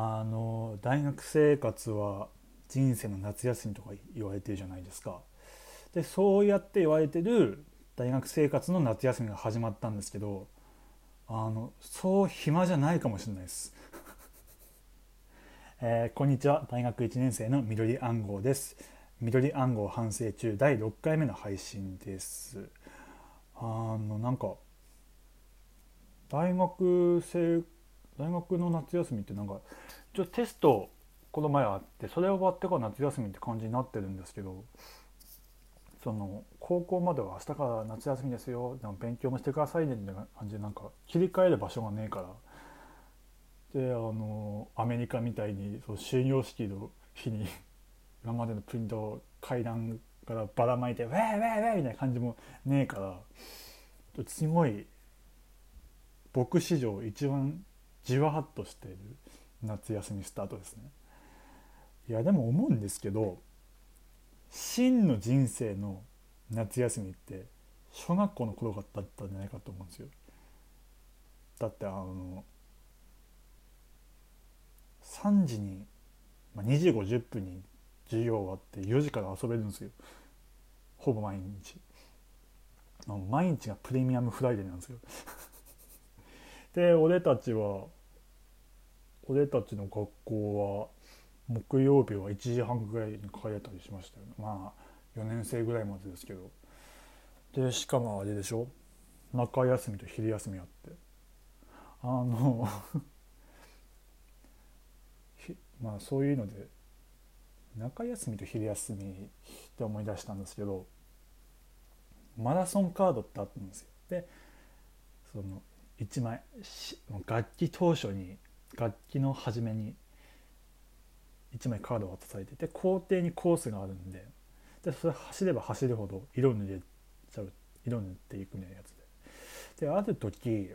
あの大学生活は人生の夏休みとか言われてるじゃないですか。でそうやって言われてる大学生活の夏休みが始まったんですけどあのそう暇じゃないかもしれないです。えー、こんにちは大学1年生の緑暗号です。緑暗号反省中第6回目の配信です。あのなんか大学生大学の夏休みってなんかちょっとテストこの前あってそれ終わってから夏休みって感じになってるんですけどその高校までは明日から夏休みですよでも勉強もしてくださいねみたいな感じでなんか切り替える場所がねえから。であのアメリカみたいにその終業式の日に 今までのプリントを階段からばらまいてウェーウェーウェーみたいな感じもねえからすごい僕史上一番じわっとしている夏休みスタートですね。いやでも思うんですけど真の人生の夏休みって小学校の頃だったんじゃないかと思うんですよ。だってあの3時に、まあ、2時50分に授業終わって4時から遊べるんですよ。ほぼ毎日。毎日がプレミアムフライデーなんですよ。で俺たちは俺たちの学校は木曜日は1時半ぐらいに帰れたりしましたよね。まあ4年生ぐらいまでですけど。でしかもあれでしょ？中休みと昼休みあって。あの まあそういうので中休みと昼休みって思い出したんですけどマラソンカードってあったんですよ。でその1枚楽器当初に楽器の初めに1枚カードが渡されてて校庭にコースがあるんででそれ走れば走るほど色塗れちゃう色塗っていくみたいなやつで。である時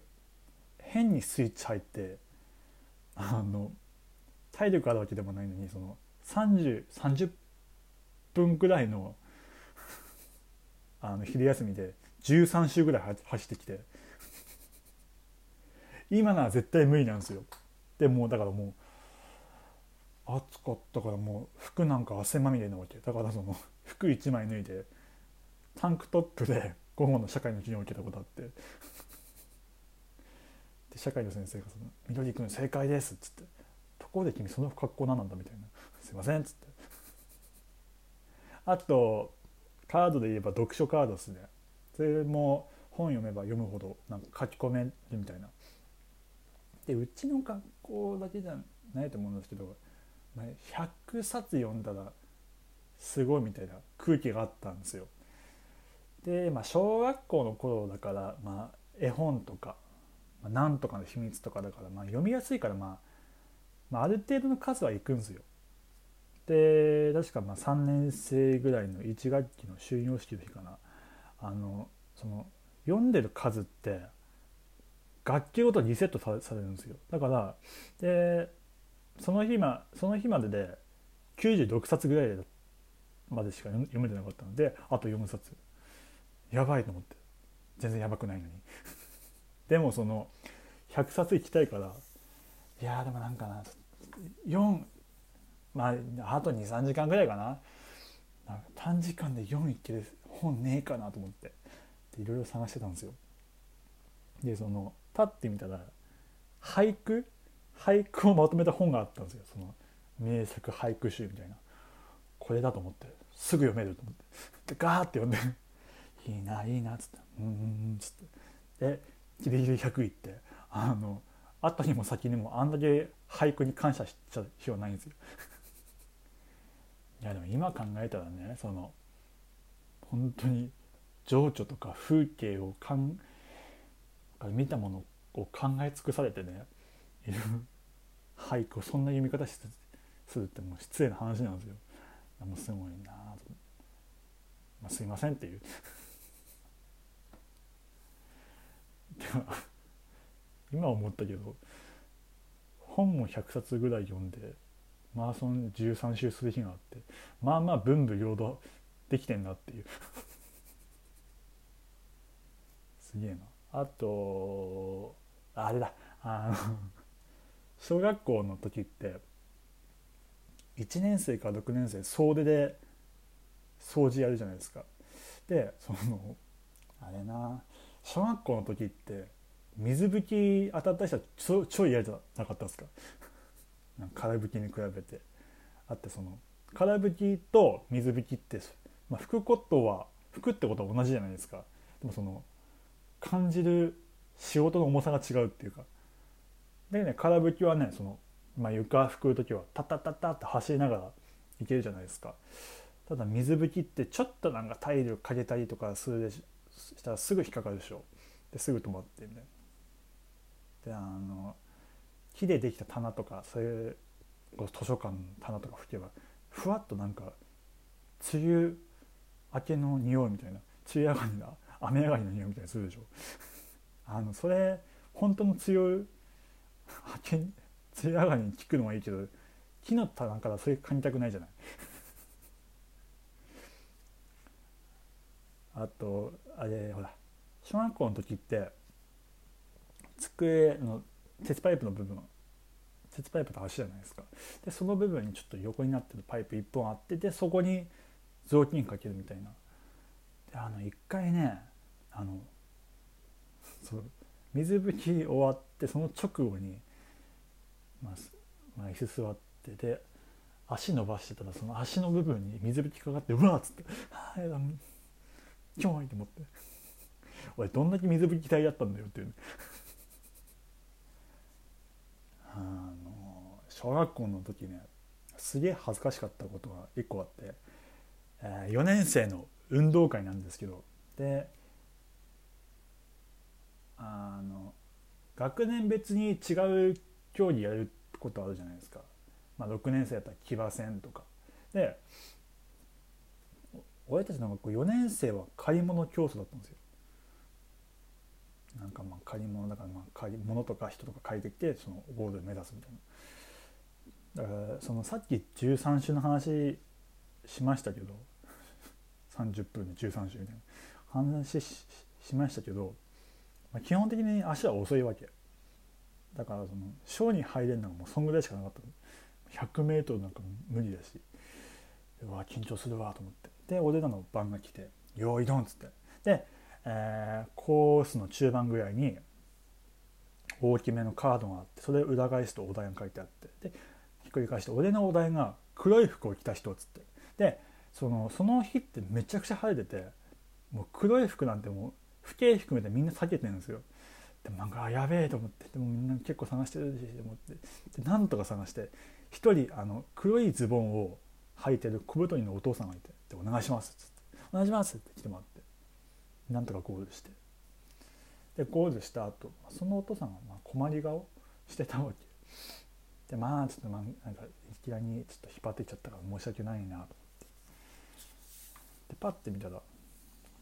変にスイッチ入ってあの体力あるわけでもないのにその3030 30分ぐらいのあの昼休みで13周ぐらい走ってきて今なら絶対無理なんですよ。でもうだからもう暑かったからもう服なんか汗まみれなわけだからその 服1枚脱いでタンクトップで午後の社会の授業を受けたことあって。で社会の先生がその「緑君正解です」っつって「ところで君その格好何なんだ」みたいな「すいません」っつって。あとカードで言えば読書カードですね。それも本読めば読むほどなんか書き込めるみたいな。でうちの学校だけじゃないと思うんですけど、100冊読んだらすごいみたいな空気があったんですよ。で、まあ、小学校の頃だから、まあ、絵本とか「まあ、なんとかの秘密」とかだから、まあ、読みやすいから、まあ、まあ、ある程度の数はいくんですよ。で確かまあ3年生ぐらいの1学期の終業式の日かなあのその読んでる数って楽器ごとリセットされるんですよ。だからでその日まその日までで96冊ぐらいまでしか読めてなかったのであと4冊。やばいと思って。全然やばくないのに。でもその100冊行きたいからいやでもなんかな4まああと23時間ぐらいかな。短時間で4いける本ねえかなと思って。いろいろ探してたんですよ。でそのパッて見たら俳句？俳句をまとめた本があったんですよ。その名作俳句集みたいな。これだと思ってすぐ読めると思って。でガーって読んで「いいないいな」っつって「うんうん」っつって。でギリギリ100いってあの後にも先にもあんだけ俳句に感謝しちゃう必要ないんですよ。いやでも今考えたらねその本当に情緒とか風景をかん見たものを考え尽くされてねいる 俳句をそんな読み方するってもう失礼な話なんですよ。もうすごいなと、まあ、すいませんっていう。でも今思ったけど本も100冊ぐらい読んでマラソン13周する日があってまあまあ文武両道できてんなっていう。すげえな。あとあれだ。あの 小学校の時って1年生から6年生総出で掃除やるじゃないですか。でそのあれな小学校の時って水拭き当たった人はちょちょい嫌じゃなかったですか？か空拭きに比べて。あってその空拭きと水拭きって、まあ、拭くことは拭くってことは同じじゃないですか。でもその感じる仕事の重さが違うっていうか。でね空拭きはねその、まあ、床拭く時はタッタッタッタって走りながらいけるじゃないですか。ただ水拭きってちょっとなんか体力かけたりとかするでしたらすぐ引っかかるでしょ。ですぐ止まってみたいな。であの木でできた棚とかそういう図書館の棚とか拭けばふわっとなんか梅雨明けの匂いみたいな梅雨上がりな雨上がりの匂いみたいにするでしょ。あのそれ本当の梅雨明け梅雨上がりに効くのはいいけど木の棚からそれ嗅ぎたくないじゃない。あとあれほら小学校の時って机の鉄パイプの部分鉄パイプと橋じゃないですか。でその部分にちょっと横になってるパイプ1本あってでそこに雑巾かけるみたいな。であの一回ねあのそう。水拭き終わってその直後に、まあ、まあ、椅子座ってで足伸ばしてたらその足の部分に水拭きかかってうわっつって「はあキモい」と思って「俺どんだけ水拭き体だったんだよ」っていう、ね、あの小学校の時ねすげえ恥ずかしかったことが1個あって、えー、4年生の運動会なんですけどであの学年別に違う競技やることあるじゃないですか、まあ、6年生だったら騎馬戦とか。で俺たちの学校4年生は借り物競争だったんですよ。なんかまあ借り物だからまあ借り物とか人とか借りてきてそのゴールを目指すみたいな。だからそのさっき13種の話しましたけど。30分で13種みたいな。話しましたけどまあ、基本的に足は遅いわけ。だからそのショーに入れるのがもうそんぐらいしかなかった 100m なんか無理だし。うわ緊張するわと思って。で俺らの番が来て「よーいどん」っつって。で、えー、コースの中盤ぐらいに大きめのカードがあってそれ裏返すとお題が書いてあって。でひっくり返して俺のお題が黒い服を着た人っつって。でそのその日ってめちゃくちゃ晴れててもう黒い服なんてもう不景含めてみんな避けてるんですよ。でもなんかやべえと思って。でもみんな結構探してるしと思って。でなんとか探して。一人あの黒いズボンを履いてる小太りのお父さんがいて「でお願いします」っつって「お願いします」って来てもらって。なんとかゴールして。でゴールした後そのお父さんがまあ困り顔してたわけ。でまあちょっとまなんかいきなりちょっと引っ張ってきちゃったから申し訳ないなと思って。でパッて見たら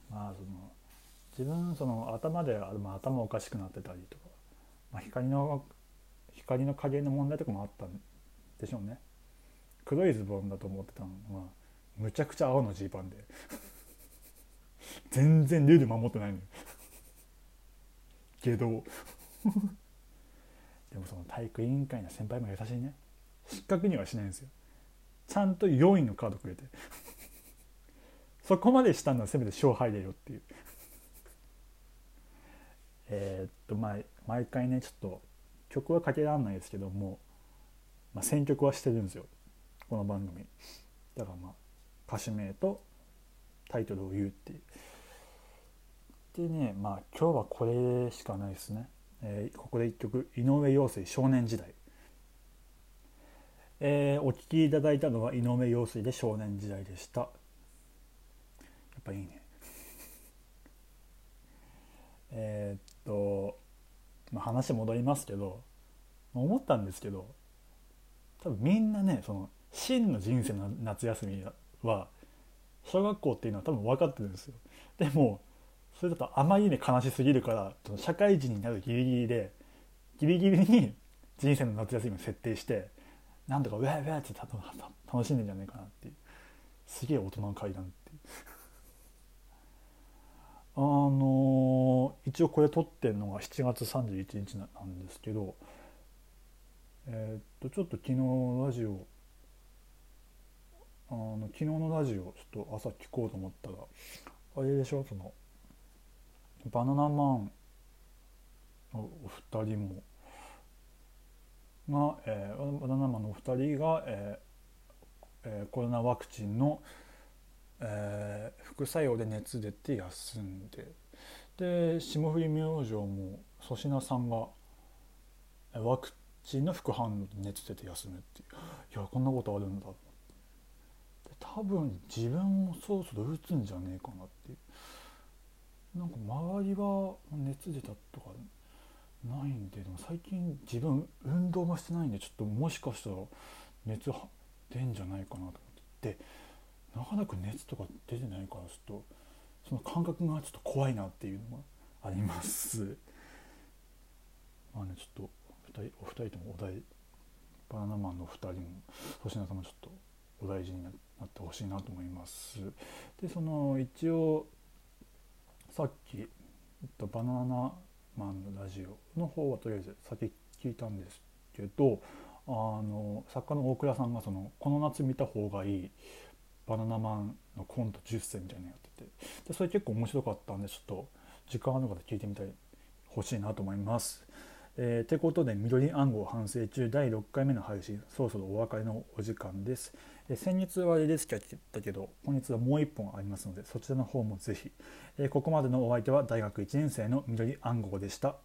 まあその自分その頭で、まあ、頭おかしくなってたりとか、まあ、光の光の加減の問題とかもあったんでしょうね。黒いズボンだと思ってたのはむちゃくちゃ青のジーパンで。全然ルール守ってないのよ。けど。でもその体育委員会の先輩も優しいね。失格にはしないんですよ。ちゃんと4位のカードくれて。そこまでしたんだせめて勝敗でよっていう。えー、っとまあ毎回ねちょっと曲はかけられないですけども、まあ、選曲はしてるんですよ。この番組。だからまあ歌手名とタイトルを言うっていう。でねまあ今日はこれしかないですね、えー、ここで1曲。井上陽水少年時代。えー、お聴きいただいたのは井上陽水で少年時代でした。やっぱいいね。えー、っと、まあ、話戻りますけど思ったんですけど多分みんなねその真の人生の夏休みは小学校っていうのは多分分かってるんですよ。でもそれだとあまりに悲しすぎるから社会人になるギリギリでギリギリに人生の夏休みを設定してなんとかウェーウェーって楽しんでんじゃないかなっていうすげえ大人の階段っていうあのー、一応これ撮ってるのが7月31日なんですけどえーっとちょっと昨日のラジオあの昨日のラジオちょっと朝聞こうと思ったらあれでしょ？そのバナナマンのお二人もが、えー、バナナマンのお二人が、えーえーコロナワクチンの、えー副作用で熱出て休んでで霜降り明星も粗品さんがワクチンの副反応で熱出て休むっていう。いやこんなことあるんだ。多分自分もそろそろ打つんじゃねえかなっていう。なんか周りは熱出たとかないんででも最近自分運動もしてないんでちょっともしかしたら熱は出んじゃないかなと思って。でなかなか熱とか出てないからちょっとその感覚がちょっと怖いなっていうのがあります。まあねちょっと二人お二人ともお大バナナマンのお二人も星名さんもちょっとお大事になってほしいなと思います。でその一応さっき言ったバナナマンのラジオの方はとりあえず先聞いたんですけどあの作家の大倉さんがそのこの夏見た方がいいバナナマンのコント10選みたいなのやってでそれ結構面白かったんでちょっと時間ある方聞いてみたい欲しいなと思います。えー、てことで緑暗号反省中第6回目の配信そろそろお別れのお時間です。えー先日はあれですけど本日はもう1本ありますのでそちらの方もぜひ、えーここまでのお相手は大学1年生の緑暗号でした。